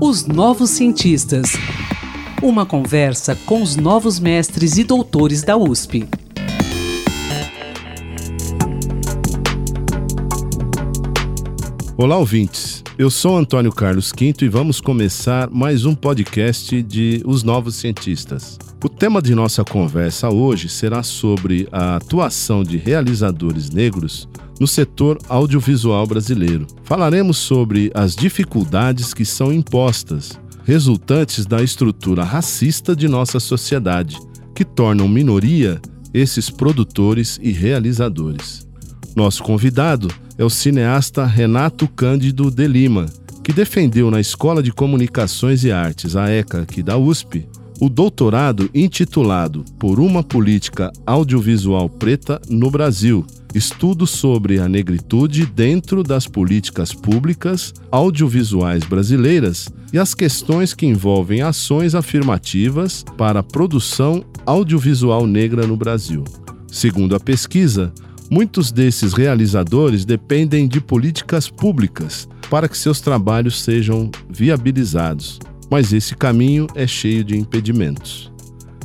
Os Novos Cientistas. Uma conversa com os novos mestres e doutores da USP. Olá, ouvintes. Eu sou Antônio Carlos Quinto e vamos começar mais um podcast de Os Novos Cientistas. O tema de nossa conversa hoje será sobre a atuação de realizadores negros no setor audiovisual brasileiro. Falaremos sobre as dificuldades que são impostas, resultantes da estrutura racista de nossa sociedade, que tornam minoria esses produtores e realizadores. Nosso convidado é o cineasta Renato Cândido de Lima, que defendeu na Escola de Comunicações e Artes, a ECA, aqui da USP, o doutorado intitulado Por uma Política Audiovisual Preta no Brasil. Estudo sobre a negritude dentro das políticas públicas audiovisuais brasileiras e as questões que envolvem ações afirmativas para a produção audiovisual negra no Brasil. Segundo a pesquisa, muitos desses realizadores dependem de políticas públicas para que seus trabalhos sejam viabilizados mas esse caminho é cheio de impedimentos.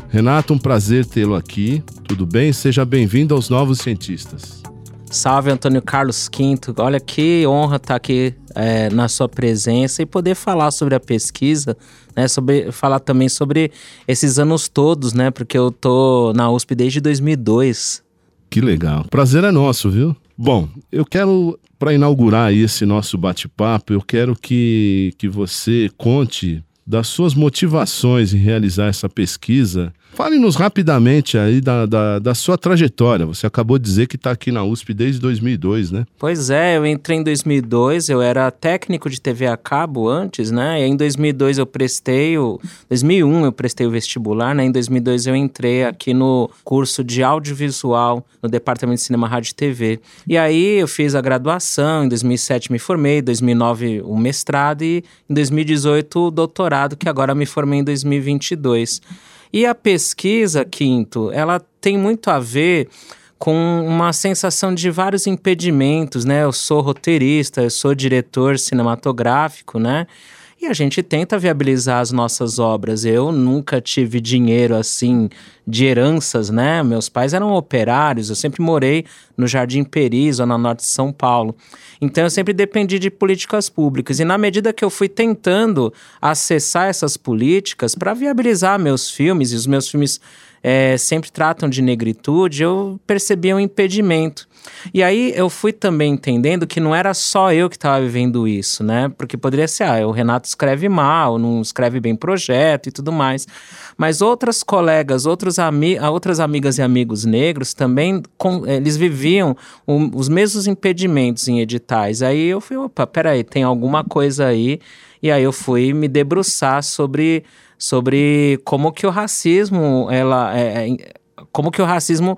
Renato, um prazer tê-lo aqui. Tudo bem? Seja bem-vindo aos Novos Cientistas. Salve, Antônio Carlos Quinto. Olha que honra estar aqui é, na sua presença e poder falar sobre a pesquisa, né? Sobre, falar também sobre esses anos todos, né? Porque eu tô na USP desde 2002. Que legal. Prazer é nosso, viu? Bom, eu quero, para inaugurar esse nosso bate-papo, eu quero que, que você conte das suas motivações em realizar essa pesquisa Fale-nos rapidamente aí da, da, da, sua trajetória. Você acabou de dizer que está aqui na USP desde 2002, né? Pois é, eu entrei em 2002, eu era técnico de TV a cabo antes, né? E em 2002 eu prestei o... 2001 eu prestei o vestibular, né? Em 2002 eu entrei aqui no curso de audiovisual no Departamento de Cinema, Rádio e TV. E aí eu fiz a graduação, em 2007 me formei, em 2009 o mestrado e em 2018 o doutorado, que agora me formei em 2022. E a pesquisa, Quinto, ela tem muito a ver com uma sensação de vários impedimentos, né? Eu sou roteirista, eu sou diretor cinematográfico, né? E a gente tenta viabilizar as nossas obras. Eu nunca tive dinheiro assim de heranças, né? Meus pais eram operários, eu sempre morei no Jardim Peri, zona norte de São Paulo. Então eu sempre dependi de políticas públicas. E na medida que eu fui tentando acessar essas políticas para viabilizar meus filmes, e os meus filmes é, sempre tratam de negritude, eu percebi um impedimento. E aí eu fui também entendendo que não era só eu que estava vivendo isso, né? Porque poderia ser, ah, o Renato escreve mal, não escreve bem projeto e tudo mais. Mas outras colegas, outros ami outras amigas e amigos negros também, com, eles viviam os mesmos impedimentos em editais. Aí eu fui, opa, peraí, tem alguma coisa aí. E aí eu fui me debruçar sobre, sobre como que o racismo, ela, é, é como que o racismo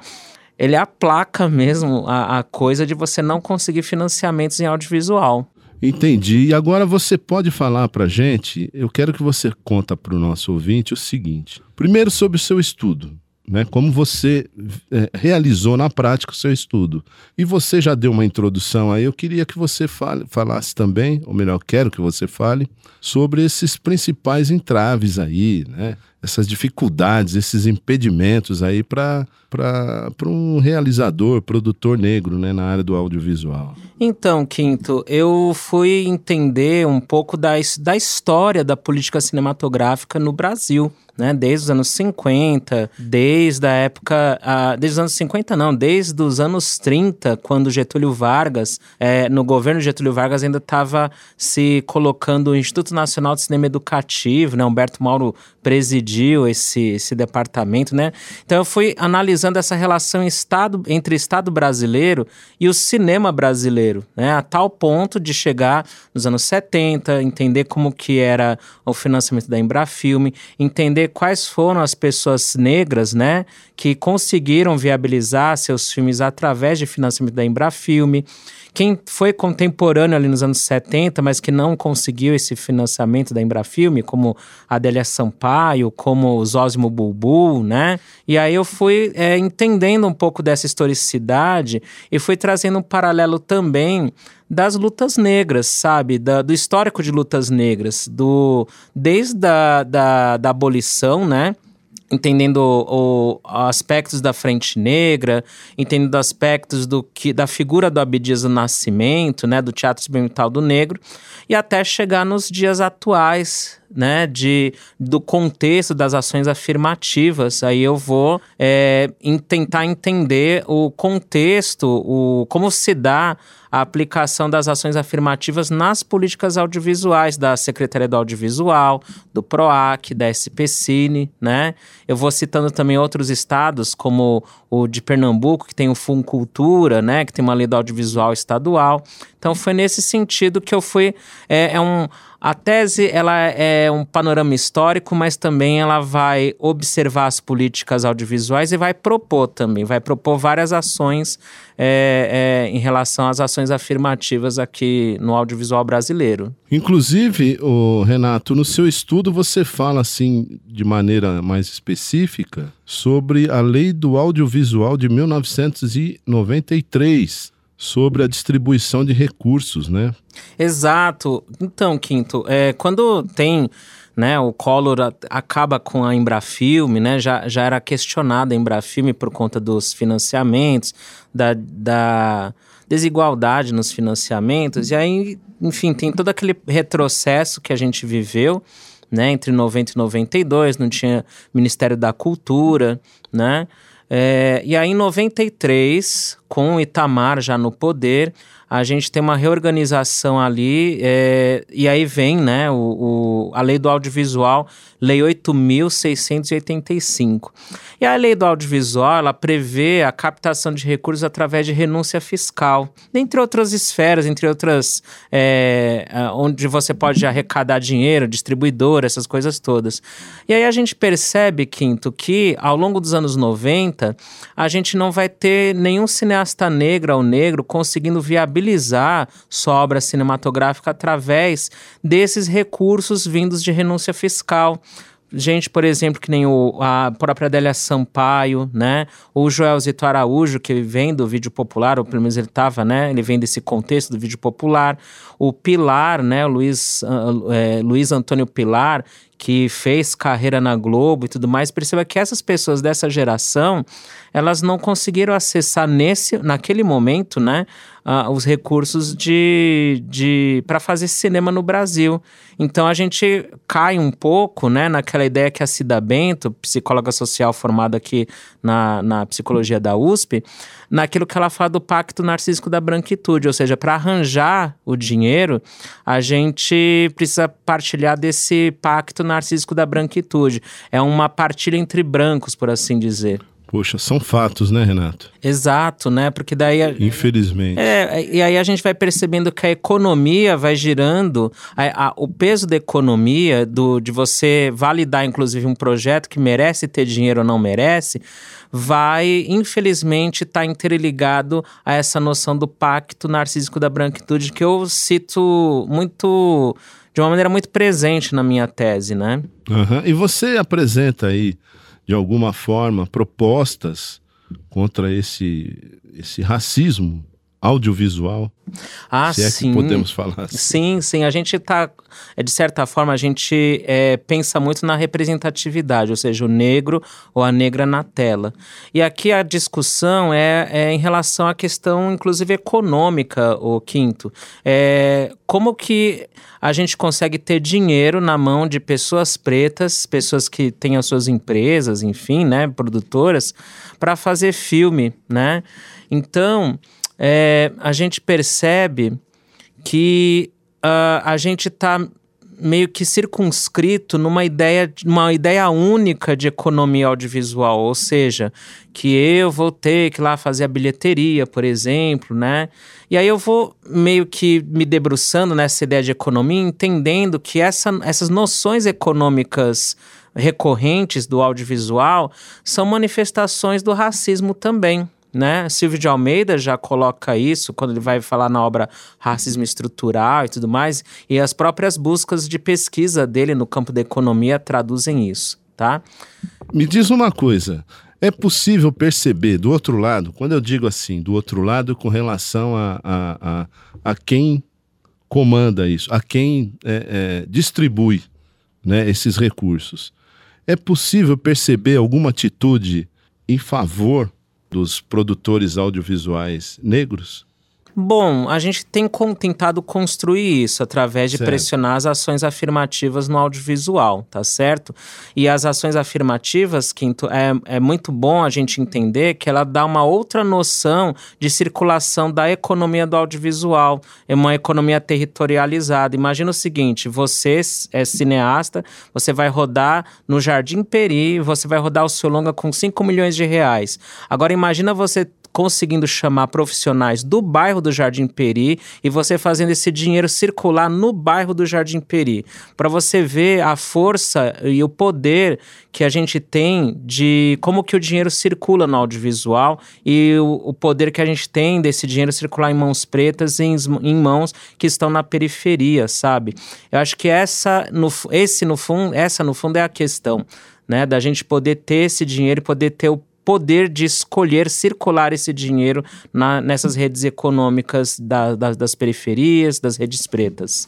ele aplaca mesmo a, a coisa de você não conseguir financiamentos em audiovisual. Entendi. E agora você pode falar para gente, eu quero que você conta para o nosso ouvinte o seguinte. Primeiro sobre o seu estudo, né? Como você é, realizou na prática o seu estudo. E você já deu uma introdução aí, eu queria que você fale, falasse também, ou melhor, quero que você fale, sobre esses principais entraves aí, né? Essas dificuldades, esses impedimentos aí para um realizador, produtor negro né, na área do audiovisual? Então, Quinto, eu fui entender um pouco da, da história da política cinematográfica no Brasil né? Desde os anos 50, desde a época. desde os anos 50, não, desde os anos 30, quando Getúlio Vargas, é, no governo Getúlio Vargas, ainda estava se colocando o Instituto Nacional de Cinema Educativo, né? Humberto Mauro presidiu esse, esse departamento, né? Então eu fui analisando essa relação estado, entre Estado brasileiro e o cinema brasileiro, né? A tal ponto de chegar nos anos 70, entender como que era o financiamento da Embrafilme, entender quais foram as pessoas negras, né, que conseguiram viabilizar seus filmes através de financiamento da Embrafilme, quem foi contemporâneo ali nos anos 70, mas que não conseguiu esse financiamento da Embrafilme, como Adélia Sampaio, como o Zósimo Bulbul, né? E aí eu fui é, entendendo um pouco dessa historicidade e fui trazendo um paralelo também das lutas negras, sabe? Da, do histórico de lutas negras, do desde a da, da abolição, né? Entendendo o, aspectos da frente negra, entendendo aspectos do que da figura do Abdias do Nascimento, né, do teatro experimental do negro, e até chegar nos dias atuais, né, de, do contexto das ações afirmativas. Aí eu vou é, em tentar entender o contexto, o, como se dá a aplicação das ações afirmativas nas políticas audiovisuais da Secretaria do Audiovisual, do PROAC, da SPCine, né? Eu vou citando também outros estados, como o de Pernambuco, que tem o Funcultura, né? Que tem uma lei do audiovisual estadual. Então foi nesse sentido que eu fui. É, é um a tese ela é um panorama histórico, mas também ela vai observar as políticas audiovisuais e vai propor também, vai propor várias ações é, é, em relação às ações afirmativas aqui no audiovisual brasileiro. Inclusive, o Renato, no seu estudo você fala assim de maneira mais específica sobre a lei do audiovisual de 1993 sobre a distribuição de recursos, né? Exato. Então, Quinto, é, quando tem né, o Collor acaba com a Embrafilme, né, já, já era questionada a Embrafilme por conta dos financiamentos, da, da desigualdade nos financiamentos, e aí, enfim, tem todo aquele retrocesso que a gente viveu, né, entre 90 e 92, não tinha Ministério da Cultura, né, é, e aí, em 93, com Itamar já no poder, a gente tem uma reorganização ali, é, e aí vem né, o, o, a lei do audiovisual, Lei 8.685. E a lei do audiovisual, ela prevê a captação de recursos através de renúncia fiscal, entre outras esferas, entre outras, é, onde você pode arrecadar dinheiro, distribuidor, essas coisas todas. E aí a gente percebe, Quinto, que ao longo dos anos 90, a gente não vai ter nenhum cineasta negro ou negro conseguindo viabilizar viabilizar sua obra cinematográfica através desses recursos vindos de renúncia fiscal gente, por exemplo, que nem o, a própria Adélia Sampaio, né? O Joel Zito Araújo, que vem do vídeo popular, ou pelo menos ele estava, né? Ele vem desse contexto do vídeo popular. O Pilar, né? O Luiz, uh, é, Luiz Antônio Pilar, que fez carreira na Globo e tudo mais, perceba que essas pessoas dessa geração, elas não conseguiram acessar nesse, naquele momento, né, uh, os recursos de, de para fazer cinema no Brasil. Então a gente cai um pouco, né, naquela ideia que a Cida Bento, psicóloga social formada aqui na, na psicologia da USP, naquilo que ela fala do pacto narcísico da branquitude, ou seja, para arranjar o dinheiro, a gente precisa partilhar desse pacto narcísico da branquitude. É uma partilha entre brancos, por assim dizer. Poxa, são fatos, né, Renato? Exato, né? Porque daí. A, Infelizmente. É, e aí a gente vai percebendo que a economia vai girando, a, a, o peso da economia, do, de você validar, inclusive, um projeto que merece ter dinheiro ou não merece, vai, infelizmente, estar tá interligado a essa noção do pacto narcísico da branquitude, que eu cito muito. De uma maneira muito presente na minha tese, né? Uhum. E você apresenta aí de alguma forma, propostas contra esse, esse racismo audiovisual. Ah, se é sim. que podemos falar assim. Sim, sim. A gente está, é, de certa forma, a gente é, pensa muito na representatividade, ou seja, o negro ou a negra na tela. E aqui a discussão é, é em relação à questão, inclusive, econômica, o quinto. É, como que a gente consegue ter dinheiro na mão de pessoas pretas, pessoas que têm as suas empresas, enfim, né, produtoras, para fazer filme, né? Então, é, a gente percebe que uh, a gente está meio que circunscrito numa ideia, uma ideia única de economia audiovisual, ou seja, que eu vou ter que lá fazer a bilheteria, por exemplo, né? E aí eu vou meio que me debruçando nessa ideia de economia, entendendo que essa, essas noções econômicas recorrentes do audiovisual são manifestações do racismo também né? Silvio de Almeida já coloca isso quando ele vai falar na obra Racismo Estrutural e tudo mais, e as próprias buscas de pesquisa dele no campo da economia traduzem isso, tá? Me diz uma coisa, é possível perceber do outro lado, quando eu digo assim, do outro lado com relação a, a, a, a quem comanda isso, a quem é, é, distribui né, esses recursos, é possível perceber alguma atitude em favor dos produtores audiovisuais negros? Bom, a gente tem tentado construir isso através de certo. pressionar as ações afirmativas no audiovisual, tá certo? E as ações afirmativas, Quinto, é, é muito bom a gente entender que ela dá uma outra noção de circulação da economia do audiovisual, é uma economia territorializada. Imagina o seguinte: você é cineasta, você vai rodar no Jardim Peri, você vai rodar o seu longa com 5 milhões de reais. Agora imagina você conseguindo chamar profissionais do bairro do Jardim Peri e você fazendo esse dinheiro circular no bairro do Jardim Peri, para você ver a força e o poder que a gente tem de como que o dinheiro circula no audiovisual e o, o poder que a gente tem desse dinheiro circular em mãos pretas e em, em mãos que estão na periferia, sabe? Eu acho que essa no, esse no fundo, essa no fundo é a questão, né, da gente poder ter esse dinheiro e poder ter o poder de escolher circular esse dinheiro na, nessas redes econômicas da, da, das periferias, das redes pretas.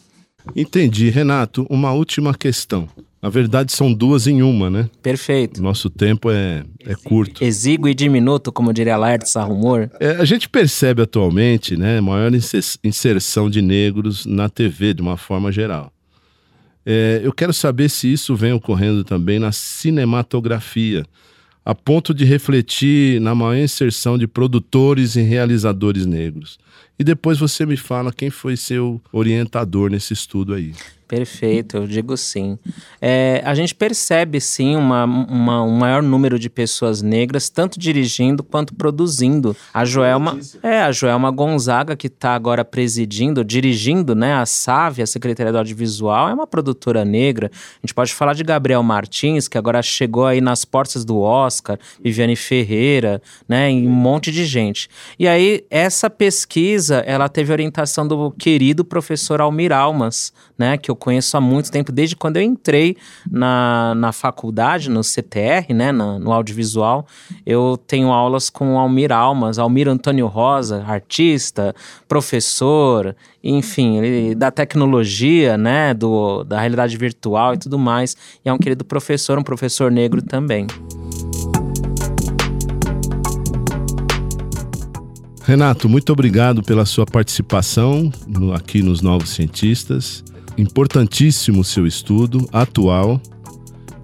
Entendi, Renato. Uma última questão. Na verdade, são duas em uma, né? Perfeito. Nosso tempo é, é curto. Exíguo e diminuto, como diria Laertes Arrumor. É, a gente percebe atualmente, né, maior inserção de negros na TV, de uma forma geral. É, eu quero saber se isso vem ocorrendo também na cinematografia a ponto de refletir na maior inserção de produtores e realizadores negros. E depois você me fala quem foi seu orientador nesse estudo aí. Perfeito, eu digo sim. É, a gente percebe sim uma, uma, um maior número de pessoas negras, tanto dirigindo quanto produzindo. A Joelma, é, a Joelma Gonzaga, que está agora presidindo, dirigindo né, a SAV, a Secretaria do Audiovisual, é uma produtora negra. A gente pode falar de Gabriel Martins, que agora chegou aí nas portas do Oscar, Viviane Ferreira, né, e um monte de gente. E aí, essa pesquisa, ela teve orientação do querido professor Almir Almas, né, que eu conheço há muito tempo, desde quando eu entrei na, na faculdade, no CTR, né, no, no audiovisual, eu tenho aulas com Almir Almas, Almir Antônio Rosa, artista, professor, enfim, ele, da tecnologia, né, do, da realidade virtual e tudo mais, e é um querido professor, um professor negro também. Renato, muito obrigado pela sua participação aqui nos Novos Cientistas importantíssimo seu estudo atual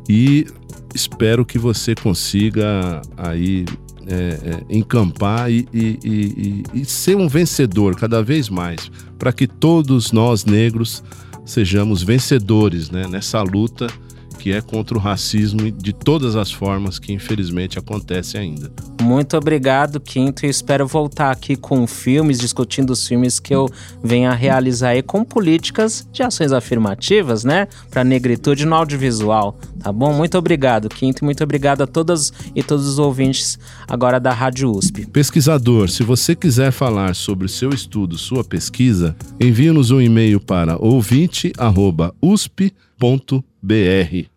e espero que você consiga aí é, é, encampar e, e, e, e, ser um vencedor cada vez mais, para que todos nós negros sejamos vencedores né, nessa luta que é contra o racismo de todas as formas que infelizmente acontece ainda. Muito obrigado, Quinto, e espero voltar aqui com filmes, discutindo os filmes que eu venho a realizar aí com políticas de ações afirmativas, né, para negritude no audiovisual, tá bom? Muito obrigado, Quinto, e muito obrigado a todas e todos os ouvintes agora da Rádio USP. Pesquisador, se você quiser falar sobre seu estudo, sua pesquisa, envie-nos um e-mail para ouvinte@usp.br BR.